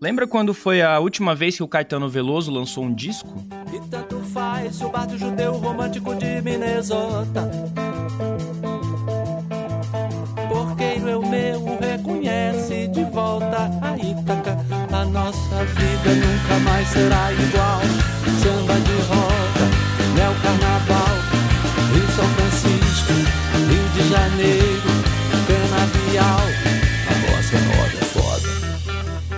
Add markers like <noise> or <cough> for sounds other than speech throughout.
Lembra quando foi a última vez que o Caetano Veloso lançou um disco? E tanto faz o bar do judeu romântico de Minnesota. Porqueiro é o meu, reconhece de volta a Ítaca. A nossa vida nunca mais será igual. Samba de roda, neo carnaval. Rio São Francisco, Rio de Janeiro,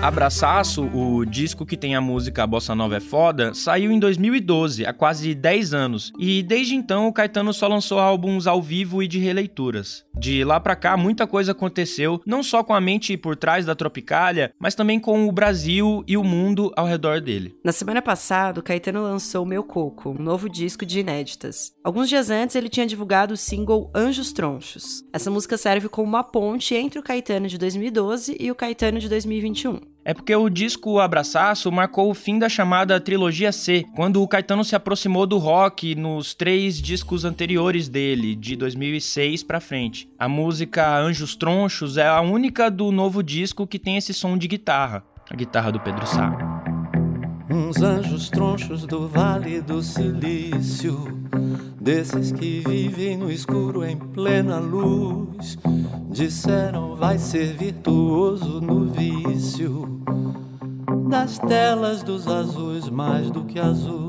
Abraçaço, o disco que tem a música Bossa Nova é Foda, saiu em 2012, há quase 10 anos, e desde então o Caetano só lançou álbuns ao vivo e de releituras. De lá pra cá, muita coisa aconteceu, não só com a mente por trás da Tropicália, mas também com o Brasil e o mundo ao redor dele. Na semana passada, o Caetano lançou Meu Coco, um novo disco de inéditas. Alguns dias antes, ele tinha divulgado o single Anjos Tronchos. Essa música serve como uma ponte entre o Caetano de 2012 e o Caetano de 2021. É porque o disco Abraçaço marcou o fim da chamada Trilogia C, quando o Caetano se aproximou do rock nos três discos anteriores dele, de 2006 pra frente. A música Anjos Tronchos é a única do novo disco que tem esse som de guitarra, a guitarra do Pedro Sá. Uns anjos tronchos do Vale do Silício, desses que vivem no escuro em plena luz, disseram vai ser virtuoso no vício das telas dos azuis mais do que azul.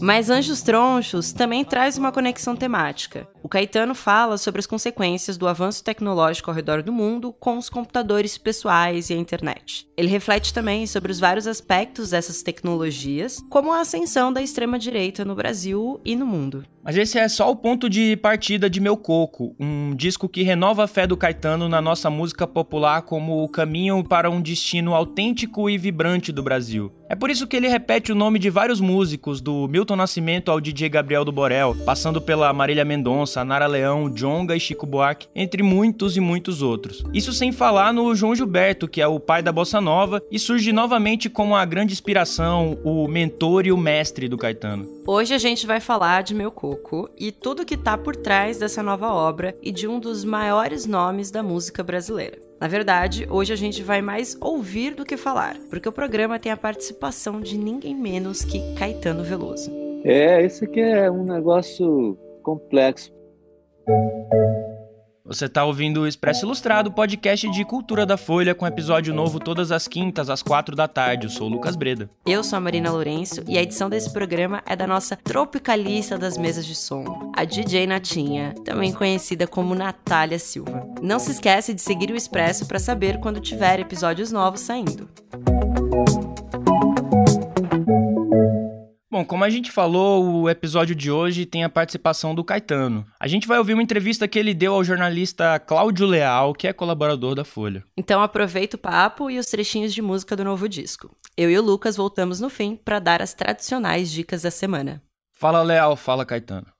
Mas Anjos Tronchos também traz uma conexão temática. O Caetano fala sobre as consequências do avanço tecnológico ao redor do mundo com os computadores pessoais e a internet. Ele reflete também sobre os vários aspectos dessas tecnologias, como a ascensão da extrema-direita no Brasil e no mundo. Mas esse é só o ponto de partida de Meu Coco, um disco que renova a fé do Caetano na nossa música popular como o caminho para um destino autêntico e vibrante do Brasil. É por isso que ele repete o nome de vários músicos, do Milton Nascimento ao DJ Gabriel do Borel, passando pela Marília Mendonça, Nara Leão, Jonga e Chico Buarque, entre muitos e muitos outros. Isso sem falar no João Gilberto, que é o pai da bossa nova e surge novamente como a grande inspiração, o mentor e o mestre do Caetano. Hoje a gente vai falar de Meu Coco e tudo que tá por trás dessa nova obra e de um dos maiores nomes da música brasileira. Na verdade, hoje a gente vai mais ouvir do que falar, porque o programa tem a participação de ninguém menos que Caetano Veloso. É, esse aqui é um negócio complexo. Você está ouvindo o Expresso Ilustrado, podcast de cultura da Folha, com episódio novo todas as quintas, às quatro da tarde. Eu sou o Lucas Breda. Eu sou a Marina Lourenço e a edição desse programa é da nossa tropicalista das mesas de som, a DJ Natinha, também conhecida como Natália Silva. Não se esquece de seguir o Expresso para saber quando tiver episódios novos saindo. Bom, como a gente falou, o episódio de hoje tem a participação do Caetano. A gente vai ouvir uma entrevista que ele deu ao jornalista Cláudio Leal, que é colaborador da Folha. Então aproveita o papo e os trechinhos de música do novo disco. Eu e o Lucas voltamos no fim para dar as tradicionais dicas da semana. Fala Leal, fala Caetano.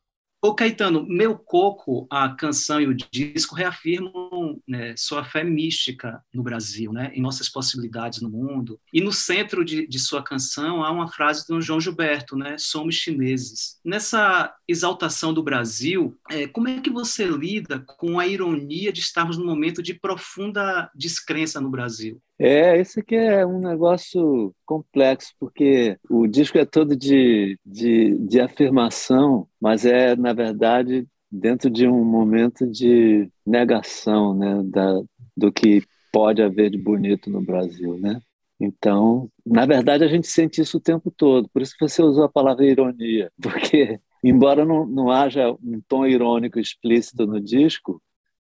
Ô Caetano, Meu Coco, a canção e o disco reafirmam né, sua fé mística no Brasil, né, em nossas possibilidades no mundo. E no centro de, de sua canção há uma frase do João Gilberto, né, somos chineses. Nessa exaltação do Brasil, é, como é que você lida com a ironia de estarmos num momento de profunda descrença no Brasil? É, esse aqui é um negócio complexo, porque o disco é todo de, de, de afirmação, mas é, na verdade, dentro de um momento de negação né, da, do que pode haver de bonito no Brasil. Né? Então, na verdade, a gente sente isso o tempo todo, por isso que você usou a palavra ironia, <laughs> porque, embora não, não haja um tom irônico explícito no disco,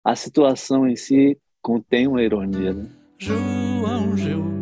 a situação em si contém uma ironia. Né? João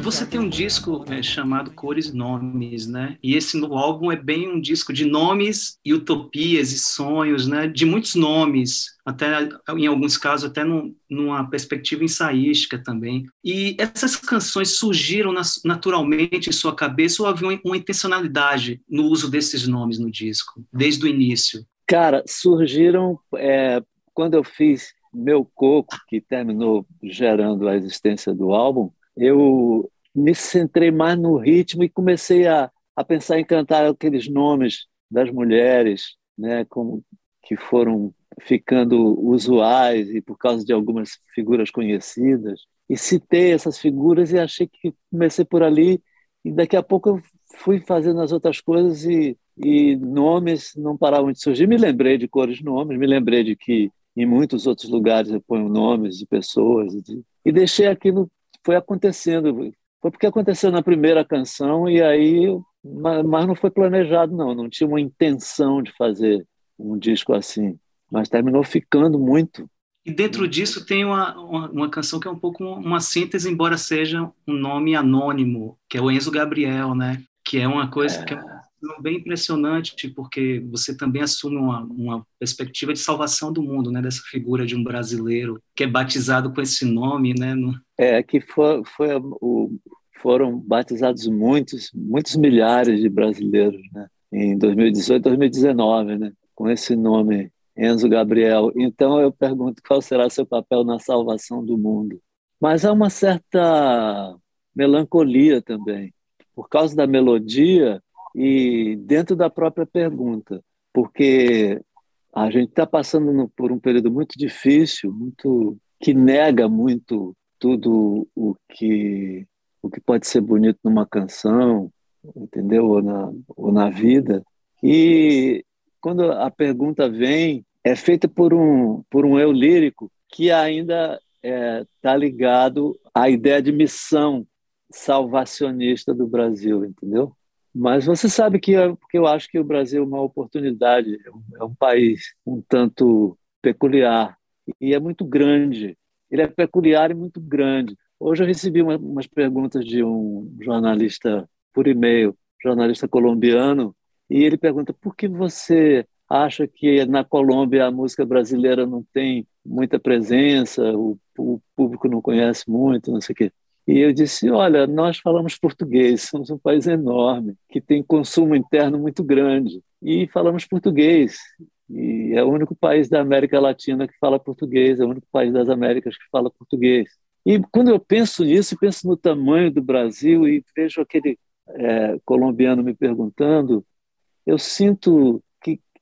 você tem um disco é, chamado Cores e Nomes, né? E esse novo álbum é bem um disco de nomes e utopias e sonhos, né? De muitos nomes, até em alguns casos até num, numa perspectiva ensaística também. E essas canções surgiram naturalmente em sua cabeça ou havia uma, intencionalidade no uso desses nomes no disco, desde o início? Cara, surgiram é, quando eu fiz Meu Coco, que terminou gerando a existência do álbum, eu me centrei mais no ritmo e comecei a, a pensar em cantar aqueles nomes das mulheres, né, como que foram ficando usuais e por causa de algumas figuras conhecidas. E citei essas figuras e achei que comecei por ali e daqui a pouco eu fui fazendo as outras coisas e, e nomes não paravam de surgir. Me lembrei de cores nomes, me lembrei de que em muitos outros lugares eu ponho nomes de pessoas de, e deixei aquilo foi acontecendo foi porque aconteceu na primeira canção e aí mas não foi planejado não não tinha uma intenção de fazer um disco assim mas terminou ficando muito e dentro disso tem uma, uma, uma, canção que é um pouco uma síntese, embora seja um nome anônimo, que é o Enzo Gabriel, né? Que é uma coisa é. que é bem impressionante, porque você também assume uma, uma perspectiva de salvação do mundo, né? Dessa figura de um brasileiro que é batizado com esse nome, né? No... É, que foi, foi o, foram batizados muitos, muitos milhares de brasileiros, né? Em 2018, 2019, né? Com esse nome Enzo Gabriel. Então eu pergunto qual será seu papel na salvação do mundo. Mas há uma certa melancolia também, por causa da melodia e dentro da própria pergunta, porque a gente está passando por um período muito difícil, muito que nega muito tudo o que o que pode ser bonito numa canção, entendeu? Ou na, ou na vida. E quando a pergunta vem, é feita por um, por um eu lírico que ainda está é, tá ligado à ideia de missão salvacionista do Brasil, entendeu? Mas você sabe que eu, que eu acho que o Brasil é uma oportunidade, é um, é um país um tanto peculiar e é muito grande. Ele é peculiar e muito grande. Hoje eu recebi uma, umas perguntas de um jornalista por e-mail, jornalista colombiano, e ele pergunta por que você acha que na Colômbia a música brasileira não tem muita presença, o, o público não conhece muito, não sei o quê. E eu disse: olha, nós falamos português, somos um país enorme, que tem consumo interno muito grande, e falamos português. E é o único país da América Latina que fala português, é o único país das Américas que fala português. E quando eu penso nisso, penso no tamanho do Brasil e vejo aquele é, colombiano me perguntando, eu sinto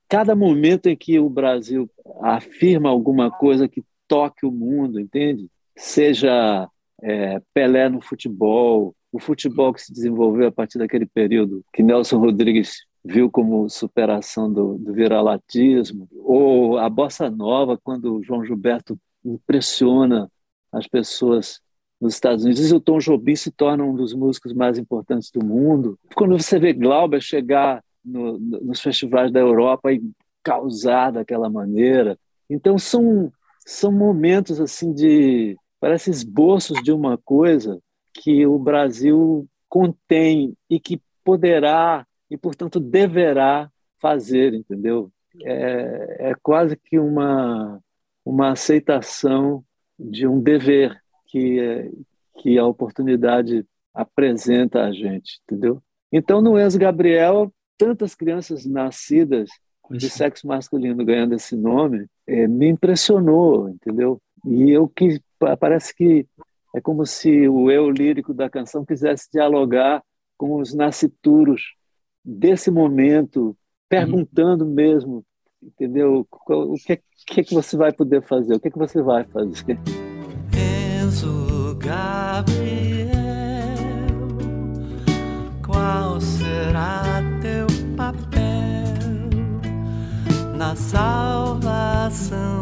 cada momento em que o Brasil afirma alguma coisa que toque o mundo, entende? Seja é, Pelé no futebol, o futebol que se desenvolveu a partir daquele período que Nelson Rodrigues viu como superação do, do viralatismo, ou a bossa nova, quando João Gilberto impressiona as pessoas nos Estados Unidos, e o Tom Jobim se torna um dos músicos mais importantes do mundo. Quando você vê Glauber chegar no, nos festivais da Europa e causar daquela maneira. Então são são momentos assim de parece esboços de uma coisa que o Brasil contém e que poderá e portanto deverá fazer, entendeu? É, é quase que uma uma aceitação de um dever que que a oportunidade apresenta a gente, entendeu? Então no ex Gabriel tantas crianças nascidas de sexo masculino ganhando esse nome, é, me impressionou, entendeu? E eu que parece que é como se o eu lírico da canção quisesse dialogar com os nascituros desse momento, perguntando uhum. mesmo, entendeu? O que, que, que você vai poder fazer? O que, que você vai fazer? Enzo Gabriel, qual será na salvação.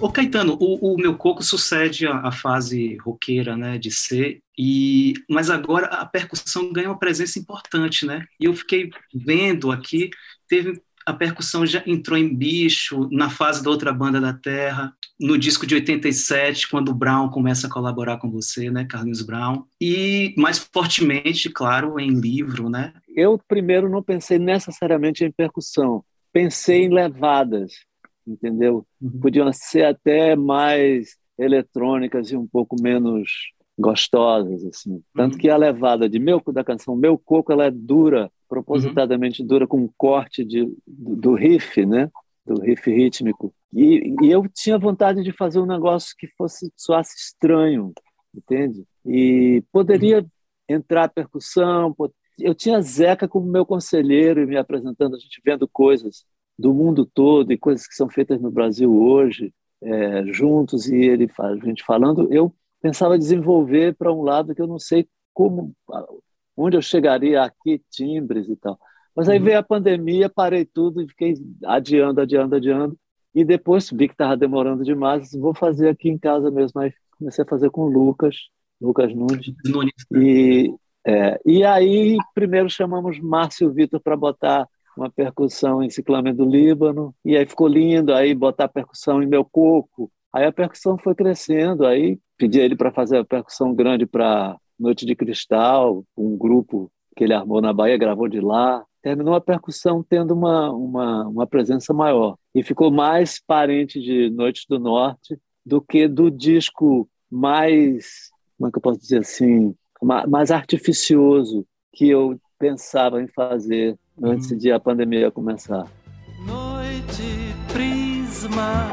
Ô Caetano, o, o, meu coco sucede a, a, fase roqueira, né, de ser, e mas agora a percussão ganha uma presença importante, né? E eu fiquei vendo aqui, teve a percussão já entrou em bicho na fase da outra banda da Terra, no disco de 87, quando o Brown começa a colaborar com você, né, Carlinhos Brown, e mais fortemente, claro, em livro, né? Eu primeiro não pensei necessariamente em percussão, pensei em levadas, entendeu? Uhum. Podiam ser até mais eletrônicas e um pouco menos gostosas assim. Tanto uhum. que a levada de meu da canção Meu Coco ela é dura, propositadamente uhum. dura com um corte de, do, do riff, né? Do riff rítmico. E, e, eu tinha vontade de fazer um negócio que fosse soasse estranho, entende? E poderia entrar percussão. Eu tinha Zeca como meu conselheiro e me apresentando, a gente vendo coisas do mundo todo e coisas que são feitas no Brasil hoje, é, juntos, e ele a gente falando. Eu pensava desenvolver para um lado que eu não sei como, onde eu chegaria aqui, timbres e tal. Mas aí uhum. veio a pandemia, parei tudo e fiquei adiando, adiando, adiando. E depois vi que estava demorando demais, vou fazer aqui em casa mesmo. Aí comecei a fazer com o Lucas, Lucas Nunes. Nunes. E, é, e aí, primeiro chamamos Márcio Vitor para botar uma percussão em Ciclame do Líbano, e aí ficou lindo, aí botar percussão em Meu Coco. Aí a percussão foi crescendo, aí pedi a ele para fazer a percussão grande para Noite de Cristal, um grupo que ele armou na Bahia, gravou de lá. Terminou a percussão tendo uma, uma, uma presença maior. E ficou mais parente de Noite do Norte do que do disco mais, como é que eu posso dizer assim, mais artificioso que eu pensava em fazer antes de a pandemia começar. Noite, prisma,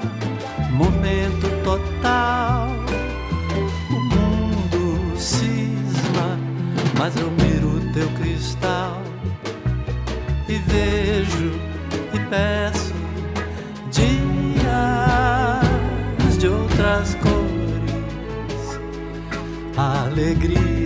momento total. Mas eu miro teu cristal. E vejo e peço dias de outras cores, alegria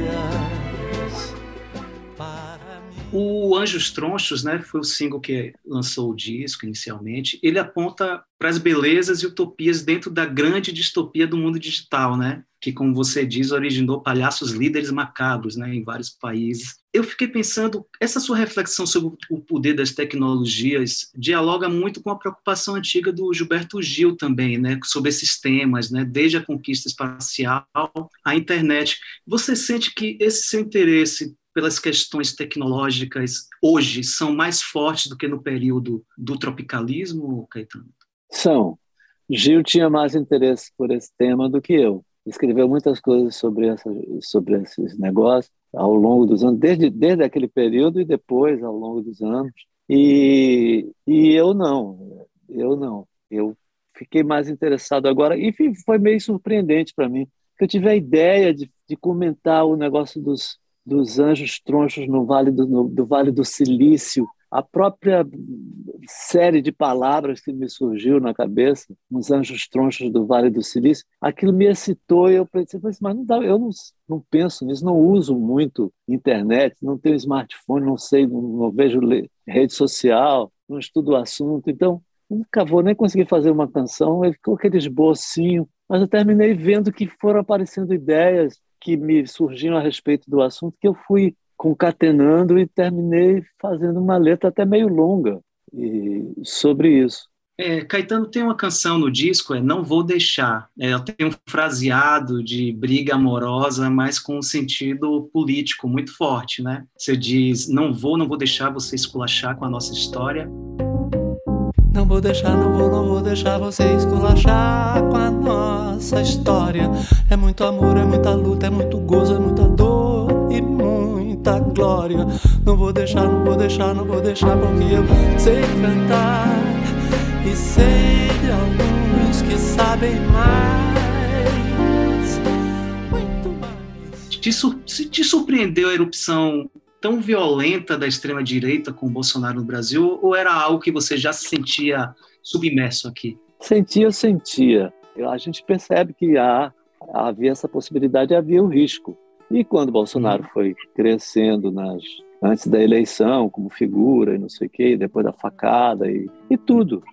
Anjos Tronchos, né, foi o single que lançou o disco inicialmente. Ele aponta para as belezas e utopias dentro da grande distopia do mundo digital, né, que, como você diz, originou palhaços líderes macabros, né, em vários países. Eu fiquei pensando, essa sua reflexão sobre o poder das tecnologias dialoga muito com a preocupação antiga do Gilberto Gil também, né, sobre esses temas, né, desde a conquista espacial à internet. Você sente que esse seu interesse pelas questões tecnológicas hoje são mais fortes do que no período do tropicalismo, Caetano? São. Gil tinha mais interesse por esse tema do que eu. Escreveu muitas coisas sobre, essa, sobre esses negócios ao longo dos anos, desde, desde aquele período e depois, ao longo dos anos. E, e eu não, eu não. Eu fiquei mais interessado agora, e foi meio surpreendente para mim, que eu tive a ideia de, de comentar o negócio dos, dos anjos tronchos no Vale do, no, do Vale do Silício, a própria série de palavras que me surgiu na cabeça, os anjos tronchos do Vale do Silício, aquilo me excitou e eu pensei, mas não dá, eu não, não penso nisso, não uso muito internet, não tenho smartphone, não sei, não, não vejo rede social, não estudo o assunto, então nunca vou nem conseguir fazer uma canção, ficou aquele esbocinho, mas eu terminei vendo que foram aparecendo ideias que me surgiam a respeito do assunto que eu fui concatenando e terminei fazendo uma letra até meio longa sobre isso. É, Caetano tem uma canção no disco, é Não Vou Deixar. É, ela tem um fraseado de briga amorosa, mas com um sentido político muito forte, né? Você diz, não vou, não vou deixar você esculachar com a nossa história. Não vou deixar, não vou, não vou deixar você esculachar com a nossa história. É muito amor, é muita luta, é muito gozo, é muita dor e muita glória. Não vou deixar, não vou deixar, não vou deixar, porque eu sei cantar e sei de alguns que sabem mais. Muito mais. Te, sur te surpreendeu a erupção tão violenta da extrema direita com o Bolsonaro no Brasil ou era algo que você já se sentia submerso aqui? Sentia, sentia. A gente percebe que há, havia essa possibilidade, havia o risco. E quando Bolsonaro foi crescendo nas antes da eleição como figura e não sei o quê, depois da facada e, e tudo,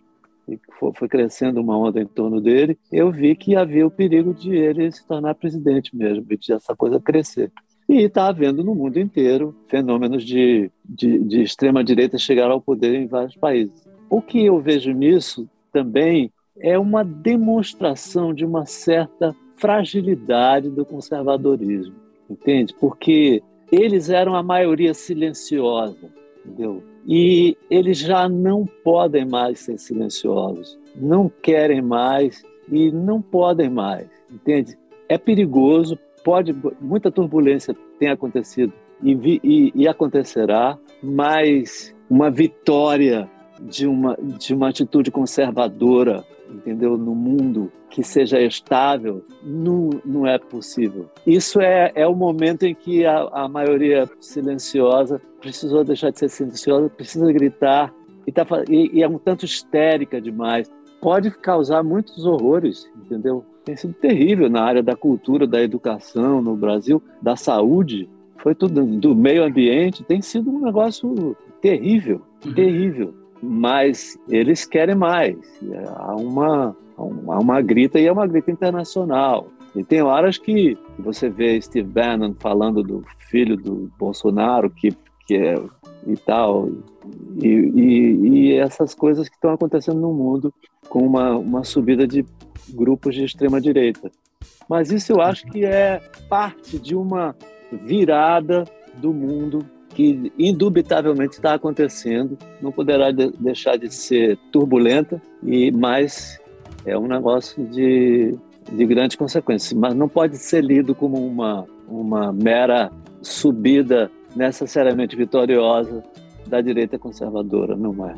e foi crescendo uma onda em torno dele, eu vi que havia o perigo de ele se tornar presidente mesmo, de essa coisa crescer. E está havendo no mundo inteiro fenômenos de, de, de extrema-direita chegar ao poder em vários países. O que eu vejo nisso também é uma demonstração de uma certa fragilidade do conservadorismo, entende? Porque eles eram a maioria silenciosa, entendeu? E eles já não podem mais ser silenciosos, não querem mais e não podem mais, entende? É perigoso pode, muita turbulência tem acontecido e, vi, e, e acontecerá, mas uma vitória de uma, de uma atitude conservadora, entendeu, no mundo que seja estável, não, não é possível. Isso é, é o momento em que a, a maioria silenciosa precisou deixar de ser silenciosa, precisa gritar e, tá, e, e é um tanto histérica demais. Pode causar muitos horrores, entendeu? Tem sido terrível na área da cultura, da educação no Brasil, da saúde, foi tudo do meio ambiente, tem sido um negócio terrível, uhum. terrível. Mas eles querem mais. Há uma, há uma grita e é uma grita internacional. E tem horas que você vê Steve Bannon falando do filho do Bolsonaro, que, que é e tal, e, e, e essas coisas que estão acontecendo no mundo com uma, uma subida de grupos de extrema direita. Mas isso eu acho que é parte de uma virada do mundo que indubitavelmente está acontecendo, não poderá de deixar de ser turbulenta e mais é um negócio de, de grandes consequências, mas não pode ser lido como uma uma mera subida necessariamente vitoriosa da direita conservadora, não é?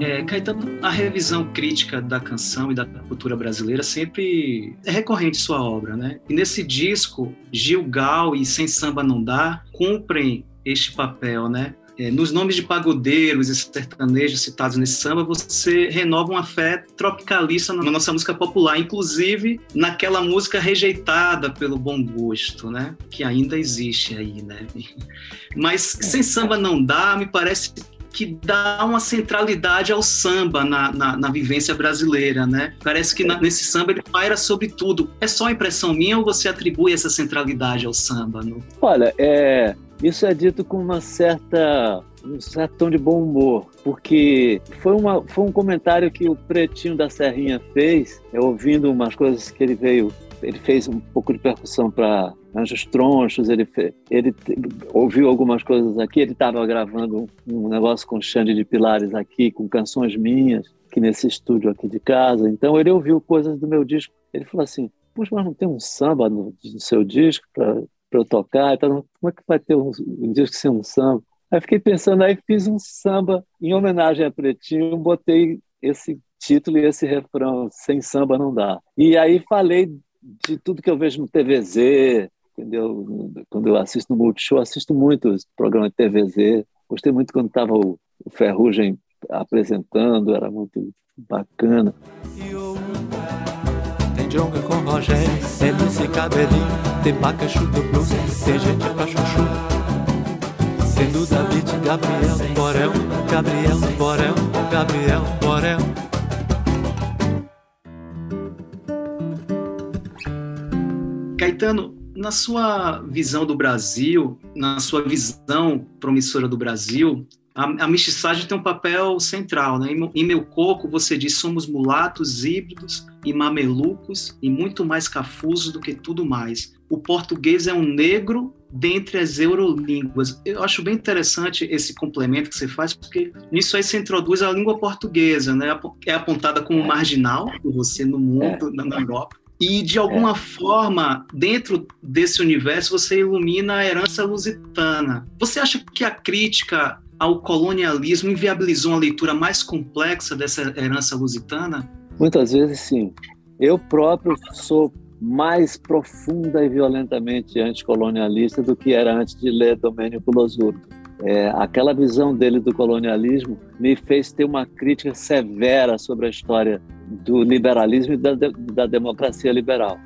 É, Caetano, a revisão crítica da canção e da cultura brasileira sempre é recorrente em sua obra, né? E nesse disco, Gil Gal e Sem Samba Não Dá cumprem este papel, né? É, nos nomes de pagodeiros e sertanejos citados nesse samba, você renova uma fé tropicalista na nossa música popular, inclusive naquela música rejeitada pelo bom gosto, né? Que ainda existe aí, né? <laughs> Mas sem samba não dá, me parece que dá uma centralidade ao samba na, na, na vivência brasileira, né? Parece que na, nesse samba ele paira sobre tudo. É só impressão minha ou você atribui essa centralidade ao samba? Olha, é, isso é dito com uma certa um certo tom de bom humor, porque foi, uma, foi um comentário que o Pretinho da Serrinha fez, eu ouvindo umas coisas que ele veio, ele fez um pouco de percussão para Anjos Tronchos, ele, ele ouviu algumas coisas aqui, ele estava gravando um negócio com Xande de Pilares aqui, com canções minhas, aqui nesse estúdio aqui de casa. Então ele ouviu coisas do meu disco. Ele falou assim: Puxa, mas não tem um samba no, no seu disco para eu tocar? Então, como é que vai ter um, um disco sem um samba? Aí fiquei pensando, aí fiz um samba em homenagem a Pretinho, botei esse título e esse refrão, sem samba não dá. E aí falei de tudo que eu vejo no TVZ, entendeu? Quando eu assisto no Multishow, assisto muito esse programa de TVZ. Gostei muito quando estava o, o Ferrugem apresentando, era muito bacana. Tem jonga com Rogério, tem Lucy Cabelinho, tem Pacachu do Blues, tem gente pra chuchu. Tem do David, Gabriel, Borel, Gabriel, Borel, Gabriel, Borel. Caetano, na sua visão do Brasil, na sua visão promissora do Brasil, a, a mestiçagem tem um papel central. Né? Em, em Meu Coco, você diz: somos mulatos, híbridos e mamelucos e muito mais cafusos do que tudo mais. O português é um negro dentre as eurolínguas. Eu acho bem interessante esse complemento que você faz, porque nisso aí você introduz a língua portuguesa, né? É apontada como marginal por você no mundo, é. na Europa. E, de alguma é. forma, dentro desse universo, você ilumina a herança lusitana. Você acha que a crítica ao colonialismo inviabilizou uma leitura mais complexa dessa herança lusitana? Muitas vezes, sim. Eu próprio sou mais profunda e violentamente anticolonialista do que era antes de ler Domênico Losurdo. É, aquela visão dele do colonialismo me fez ter uma crítica severa sobre a história do liberalismo e da, da democracia liberal.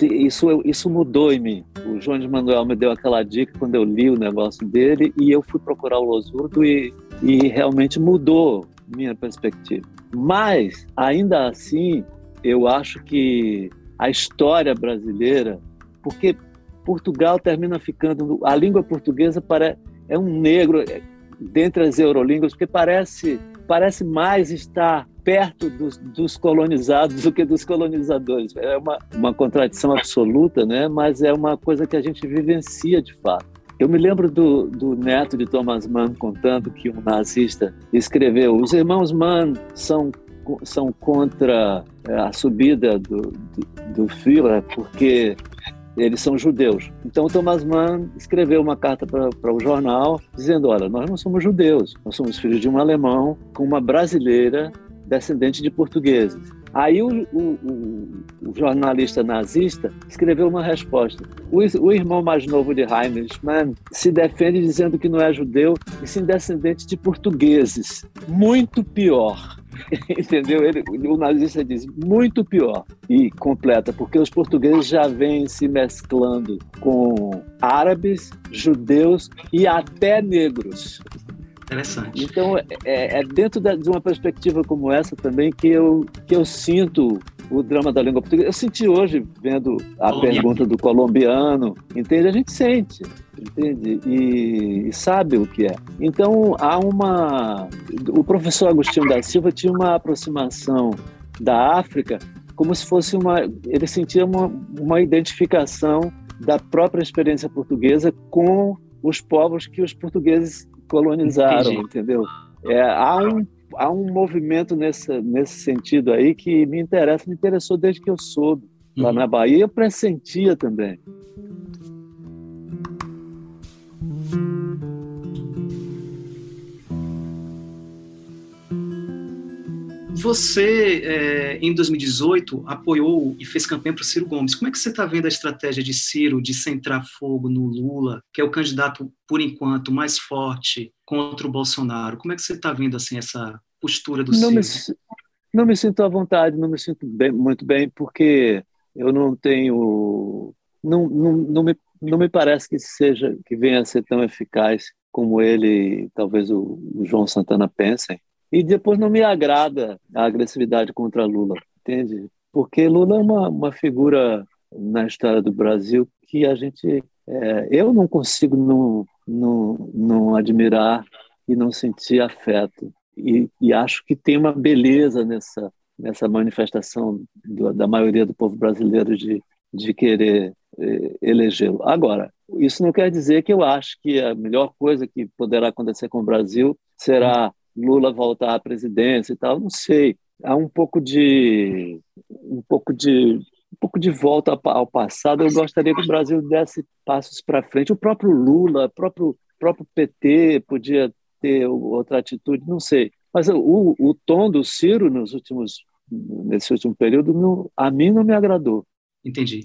Isso, isso mudou em mim. O de Manuel me deu aquela dica quando eu li o negócio dele e eu fui procurar o Losurdo e, e realmente mudou minha perspectiva. Mas, ainda assim, eu acho que a história brasileira, porque Portugal termina ficando, a língua portuguesa para, é um negro é, dentre as eurolínguas, porque parece, parece mais estar perto dos, dos, colonizados do que dos colonizadores. É uma, uma contradição absoluta, né? mas é uma coisa que a gente vivencia de fato. Eu me lembro do, do neto de Thomas Mann contando que um nazista escreveu: os irmãos Mann são são contra é, a subida do, do, do Führer porque eles são judeus. Então Thomas Mann escreveu uma carta para o jornal dizendo: olha, nós não somos judeus, nós somos filhos de um alemão com uma brasileira descendente de portugueses. Aí o, o, o, o, jornalista nazista escreveu uma resposta. O, irmão mais novo de Heinrich Mann se defende dizendo que não é judeu e sim descendente de portugueses. Muito pior. <laughs> Entendeu? Ele, o nazista diz muito pior e completa, porque os portugueses já vêm se mesclando com árabes, judeus e até negros. Interessante. Então, é, é dentro da, de uma perspectiva como essa também que eu, que eu sinto o drama da língua portuguesa. Eu senti hoje, vendo a Colombiano. pergunta do colombiano, entende? A gente sente, entende? E, e, sabe o que é. Então, há uma. O professor Agostinho da Silva tinha uma aproximação da África como se fosse uma. Ele sentia uma, uma identificação da própria experiência portuguesa com os povos que os portugueses colonizaram, Entendi. entendeu? É, há, um, há um movimento nesse, nesse sentido aí que me interessa, me interessou desde que eu soube. Lá uhum. na Bahia eu pressentia também. Você, é, em 2018, apoiou e fez campanha para o Ciro Gomes. Como é que você está vendo a estratégia de Ciro de centrar fogo no Lula, que é o candidato, por enquanto, mais forte contra o Bolsonaro? Como é que você está vendo assim, essa postura do não Ciro? Me, não me sinto à vontade, não me sinto bem, muito bem, porque eu não tenho... Não, não, não, me, não me parece que seja que venha a ser tão eficaz como ele, talvez o, o João Santana pensem e depois não me agrada a agressividade contra Lula, entende? Porque Lula é uma, uma figura na história do Brasil que a gente. É, eu não consigo não, não, não admirar e não sentir afeto. E, e acho que tem uma beleza nessa, nessa manifestação do, da maioria do povo brasileiro de, de querer é, elegê-lo. Agora, isso não quer dizer que eu acho que a melhor coisa que poderá acontecer com o Brasil será Lula voltar à presidência e tal, não sei. Há um pouco de um pouco de um pouco de volta ao passado. Eu gostaria que o Brasil desse passos para frente. O próprio Lula, o próprio próprio PT podia ter outra atitude, não sei. Mas o, o tom do Ciro nos últimos nesse último período, a mim não me agradou. Entendi.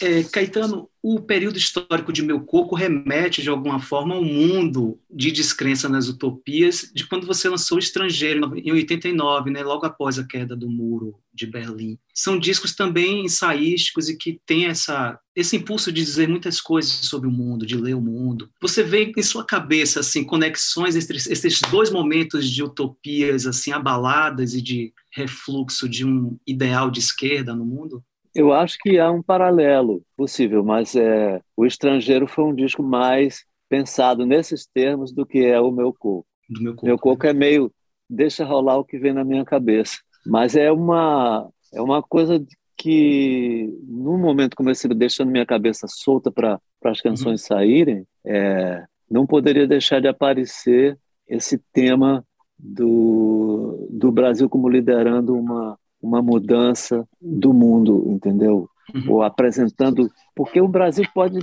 É, Caetano, o período histórico de Meu Coco remete, de alguma forma, ao mundo de descrença nas utopias de quando você lançou Estrangeiro, em 89, né, logo após a queda do muro de Berlim. São discos também ensaísticos e que têm essa, esse impulso de dizer muitas coisas sobre o mundo, de ler o mundo. Você vê em sua cabeça assim conexões entre esses dois momentos de utopias assim abaladas e de refluxo de um ideal de esquerda no mundo? Eu acho que há um paralelo possível, mas é, o estrangeiro foi um disco mais pensado nesses termos do que é o meu coco. Do meu coco. Meu coco é meio deixa rolar o que vem na minha cabeça, mas é uma é uma coisa que num momento como esse deixando minha cabeça solta para as canções uhum. saírem, é, não poderia deixar de aparecer esse tema do, do Brasil como liderando uma uma mudança do mundo, entendeu? Uhum. Ou apresentando, porque o Brasil pode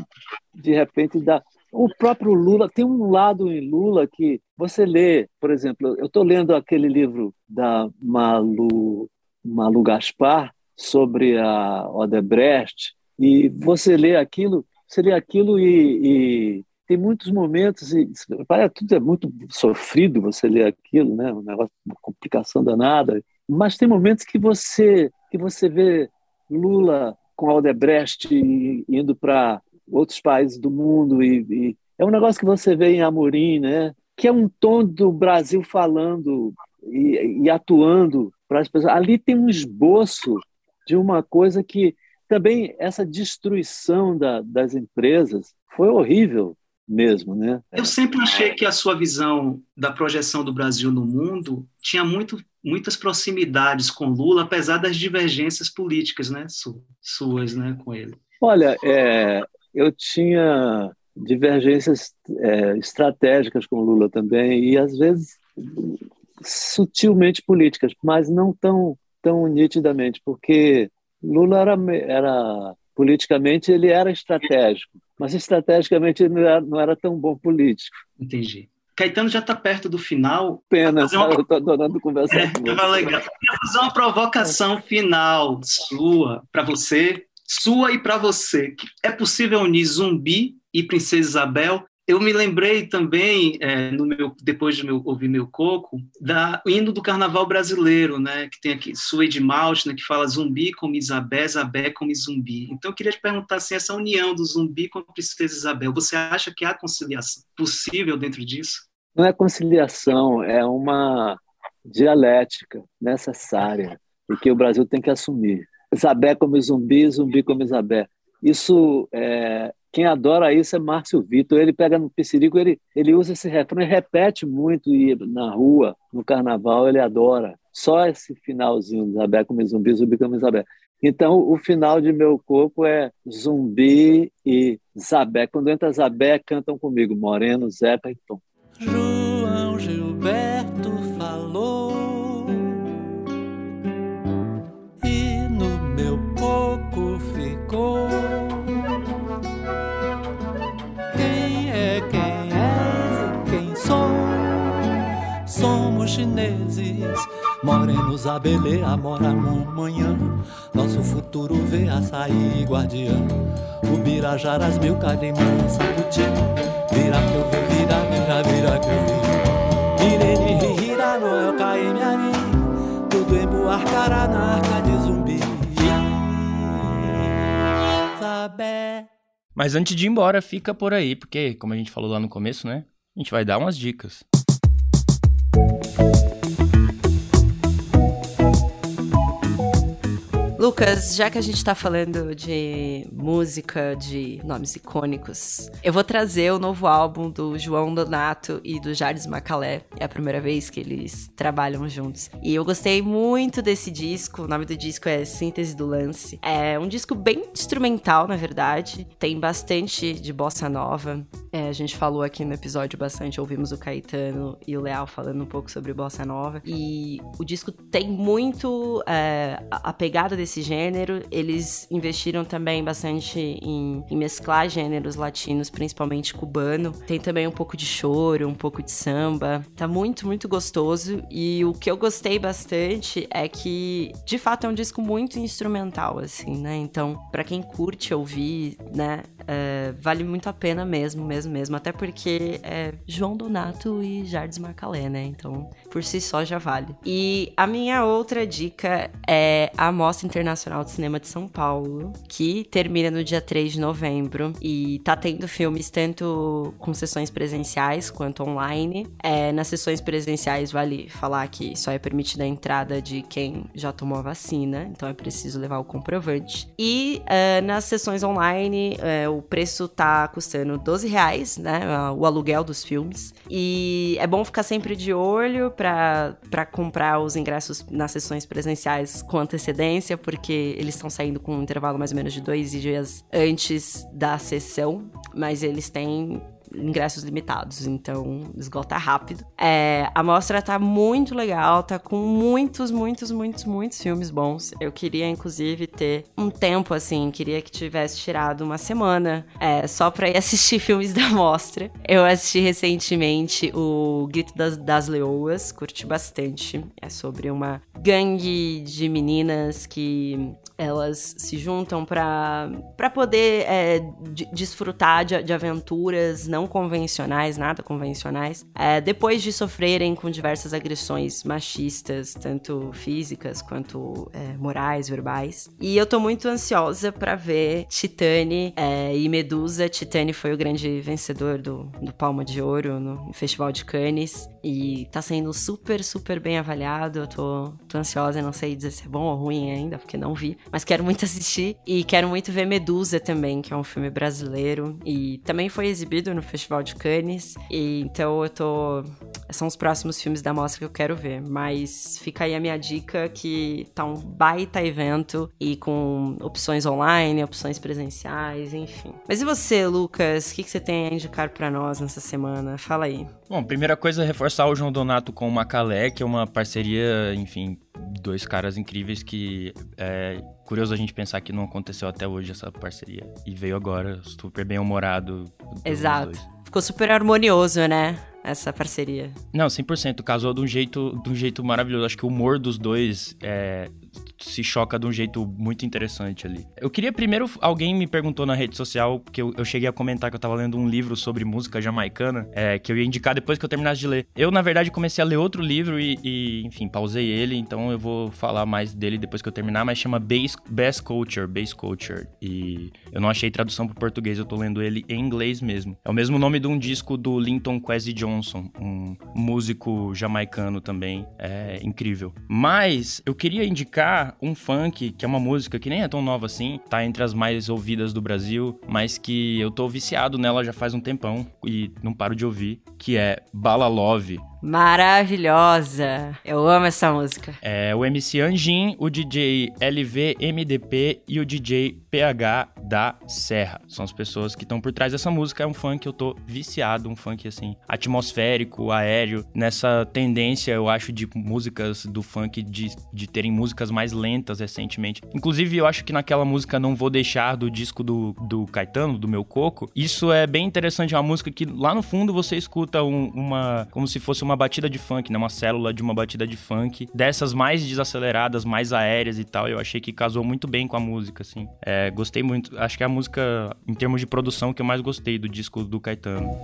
de repente dar o próprio Lula tem um lado em Lula que você lê, por exemplo, eu estou lendo aquele livro da Malu Malu Gaspar sobre a Odebrecht e você lê aquilo, você lê aquilo e, e tem muitos momentos e parece tudo é muito sofrido você ler aquilo, né? Um negócio, uma complicação danada. Mas tem momentos que você que você vê Lula com Aldebrecht indo para outros países do mundo e, e, é um negócio que você vê em Amorim, né? Que é um tom do Brasil falando e, e atuando para as pessoas. Ali tem um esboço de uma coisa que também essa destruição da, das empresas foi horrível mesmo, né? Eu sempre achei que a sua visão da projeção do Brasil no mundo tinha muito, muitas proximidades com Lula, apesar das divergências políticas, né, suas, né, com ele. Olha, é, eu tinha divergências é, estratégicas com Lula também, e às vezes sutilmente políticas, mas não tão, tão nitidamente, porque Lula era, era politicamente ele era estratégico, mas estrategicamente ele não era, não era tão bom político. Entendi. Caetano já está perto do final. Pena, uma... eu estou adorando conversar é, com você. Legal. Eu queria fazer uma provocação final sua, para você, sua e para você. É possível unir Zumbi e Princesa Isabel eu me lembrei também, é, no meu, depois de meu, ouvir meu coco, da hino do Carnaval brasileiro, né, que tem aqui Suede né, que fala zumbi como Isabé, Isabé como zumbi. Então eu queria te perguntar assim, essa união do zumbi com a princesa Isabel, você acha que há conciliação possível dentro disso? Não é conciliação, é uma dialética necessária e que o Brasil tem que assumir. Isabé como zumbi, zumbi como Isabé. Isso é, quem adora isso é Márcio Vitor. Ele pega no Pissirico, ele, ele usa esse refrão e repete muito e na rua, no carnaval, ele adora. Só esse finalzinho, Zabé como zumbi, zumbi como Zabé. Então, o final de Meu Corpo é Zumbi e Zabé. Quando entra Zabé, cantam comigo, Moreno, Zeca e Tom. João chineses. Morenos abelê, amora manhã. Nosso futuro vê a sair guardiã. Ubirajaras, meu carimã, saputi. Vira que eu vi, vira, vira, vira que eu vi. Mirene, rira, noel, caeme ali. Tudo em Buarcará, na arca de zumbi. Sabé. Mas antes de ir embora, fica por aí, porque, como a gente falou lá no começo, né? A gente vai dar umas dicas. Lucas, já que a gente tá falando de música, de nomes icônicos, eu vou trazer o novo álbum do João Donato e do Jardim Macalé. É a primeira vez que eles trabalham juntos. E eu gostei muito desse disco. O nome do disco é Síntese do Lance. É um disco bem instrumental, na verdade. Tem bastante de bossa nova. É, a gente falou aqui no episódio bastante, ouvimos o Caetano e o Leal falando um pouco sobre bossa nova. E o disco tem muito é, a pegada desse esse gênero. Eles investiram também bastante em, em, mesclar gêneros latinos, principalmente cubano. Tem também um pouco de choro, um pouco de samba. Tá muito, muito gostoso. E o que eu gostei bastante é que, de fato, é um disco muito instrumental, assim, né? Então, para quem curte ouvir, né, é, vale muito a pena mesmo, mesmo, mesmo. Até porque é João Donato e Jardim Marcalé, né? Então, por si só já vale. E a minha outra dica é a Mostra Internacional de Cinema de São Paulo, que termina no dia 3 de novembro. E tá tendo filmes tanto com sessões presenciais quanto online. É, nas sessões presenciais, vale falar que só é permitida a entrada de quem já tomou a vacina, então é preciso levar o comprovante. E é, nas sessões online, é, preço tá custando 12 reais, né? O aluguel dos filmes. E é bom ficar sempre de olho para comprar os ingressos nas sessões presenciais com antecedência, porque eles estão saindo com um intervalo mais ou menos de dois dias antes da sessão, mas eles têm ingressos limitados, então esgota rápido. É, a mostra tá muito legal, tá com muitos, muitos, muitos, muitos filmes bons. Eu queria, inclusive, ter um tempo assim, queria que tivesse tirado uma semana é, só pra ir assistir <laughs> filmes da mostra. Eu assisti recentemente o Grito das, das Leoas, curti bastante. É sobre uma gangue de meninas que elas se juntam para poder é, desfrutar de, de, aventuras não convencionais, nada convencionais, é, depois de sofrerem com diversas agressões machistas, tanto físicas quanto é, morais, verbais. E eu tô muito ansiosa para ver Titane é, e Medusa. Titane foi o grande vencedor do, do Palma de Ouro no Festival de Cannes e tá sendo super, super bem avaliado. Eu tô, tô ansiosa, não sei dizer se é bom ou ruim ainda, porque não vi mas quero muito <laughs> assistir. E quero muito ver Medusa também, que é um filme brasileiro. E também foi exibido no Festival de Cannes. E então eu tô São os próximos filmes da mostra que eu quero ver. Mas fica aí a minha dica que tá um baita evento e com opções online, opções presenciais, enfim. Mas e você, Lucas? O que, que você tem a indicar para nós nessa semana? Fala aí. Bom, primeira coisa é reforçar o João Donato com o Macalé, que é uma parceria, enfim, dois caras incríveis que é curioso a gente pensar que não aconteceu até hoje essa parceria. E veio agora, super bem humorado. Exato. Ficou super harmonioso, né? essa parceria. Não, 100%. Casou de um jeito, de um jeito maravilhoso. Acho que o humor dos dois é, se choca de um jeito muito interessante ali. Eu queria primeiro. Alguém me perguntou na rede social, que eu, eu cheguei a comentar que eu tava lendo um livro sobre música jamaicana, é, que eu ia indicar depois que eu terminasse de ler. Eu, na verdade, comecei a ler outro livro e, e enfim, pausei ele, então eu vou falar mais dele depois que eu terminar, mas chama Bass Culture, Bass Culture. E eu não achei tradução pro português, eu tô lendo ele em inglês mesmo. É o mesmo nome de um disco do Linton Kwesi Johnson, um músico jamaicano também, é incrível. Mas eu queria indicar um funk, que é uma música que nem é tão nova assim, tá entre as mais ouvidas do Brasil, mas que eu tô viciado nela já faz um tempão e não paro de ouvir, que é Bala Love, Maravilhosa. Eu amo essa música. É o MC Anjin, o DJ LVMDP e o DJ PH da Serra. São as pessoas que estão por trás dessa música. É um funk que eu tô viciado, um funk assim, atmosférico, aéreo, nessa tendência, eu acho, de músicas do funk de, de terem músicas mais lentas recentemente. Inclusive, eu acho que naquela música Não Vou Deixar do disco do, do Caetano, do Meu Coco, isso é bem interessante. É uma música que lá no fundo você escuta um, uma. como se fosse uma batida de funk, né? Uma célula de uma batida de funk, dessas mais desaceleradas, mais aéreas e tal. Eu achei que casou muito bem com a música, assim. É, gostei muito. Acho que é a música, em termos de produção, que eu mais gostei do disco do Caetano.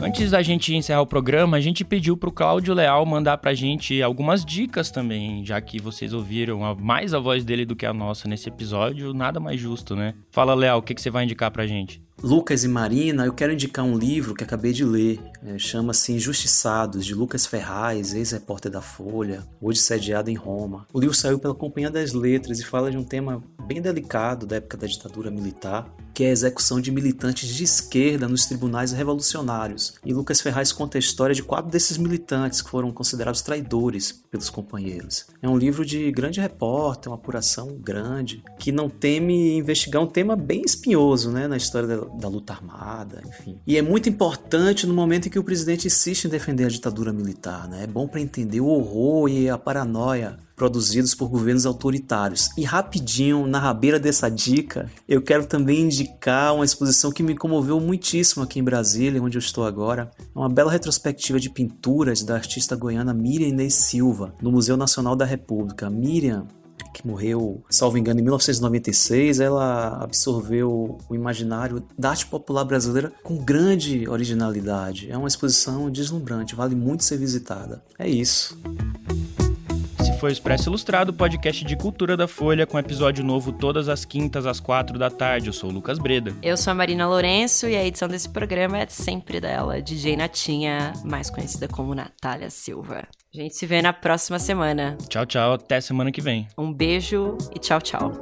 Antes da gente encerrar o programa, a gente pediu pro Cláudio Leal mandar pra gente algumas dicas também, já que vocês ouviram mais a voz dele do que a nossa nesse episódio, nada mais justo, né? Fala, Leal, o que, que você vai indicar pra gente? Lucas e Marina, eu quero indicar um livro que acabei de ler. É, Chama-se Injustiçados, de Lucas Ferraz, ex-repórter da Folha, hoje sediado em Roma. O livro saiu pela Companhia das Letras e fala de um tema bem delicado da época da ditadura militar, que é a execução de militantes de esquerda nos tribunais revolucionários. E Lucas Ferraz conta a história de quatro desses militantes que foram considerados traidores pelos companheiros. É um livro de grande repórter, uma apuração grande, que não teme investigar um tema bem espinhoso né, na história da, da luta armada, enfim. E é muito importante no momento em que o presidente insiste em defender a ditadura militar. Né? É bom para entender o horror e a paranoia produzidos por governos autoritários. E rapidinho, na rabeira dessa dica, eu quero também indicar uma exposição que me comoveu muitíssimo aqui em Brasília, onde eu estou agora. É uma bela retrospectiva de pinturas da artista goiana Miriam Inês Silva, no Museu Nacional da República. Miriam que morreu, salvo engano, em 1996, ela absorveu o imaginário da arte popular brasileira com grande originalidade. É uma exposição deslumbrante, vale muito ser visitada. É isso foi o Expresso Ilustrado, podcast de cultura da Folha, com episódio novo todas as quintas às quatro da tarde. Eu sou o Lucas Breda. Eu sou a Marina Lourenço e a edição desse programa é sempre dela, DJ Natinha, mais conhecida como Natália Silva. A gente se vê na próxima semana. Tchau, tchau. Até semana que vem. Um beijo e tchau, tchau.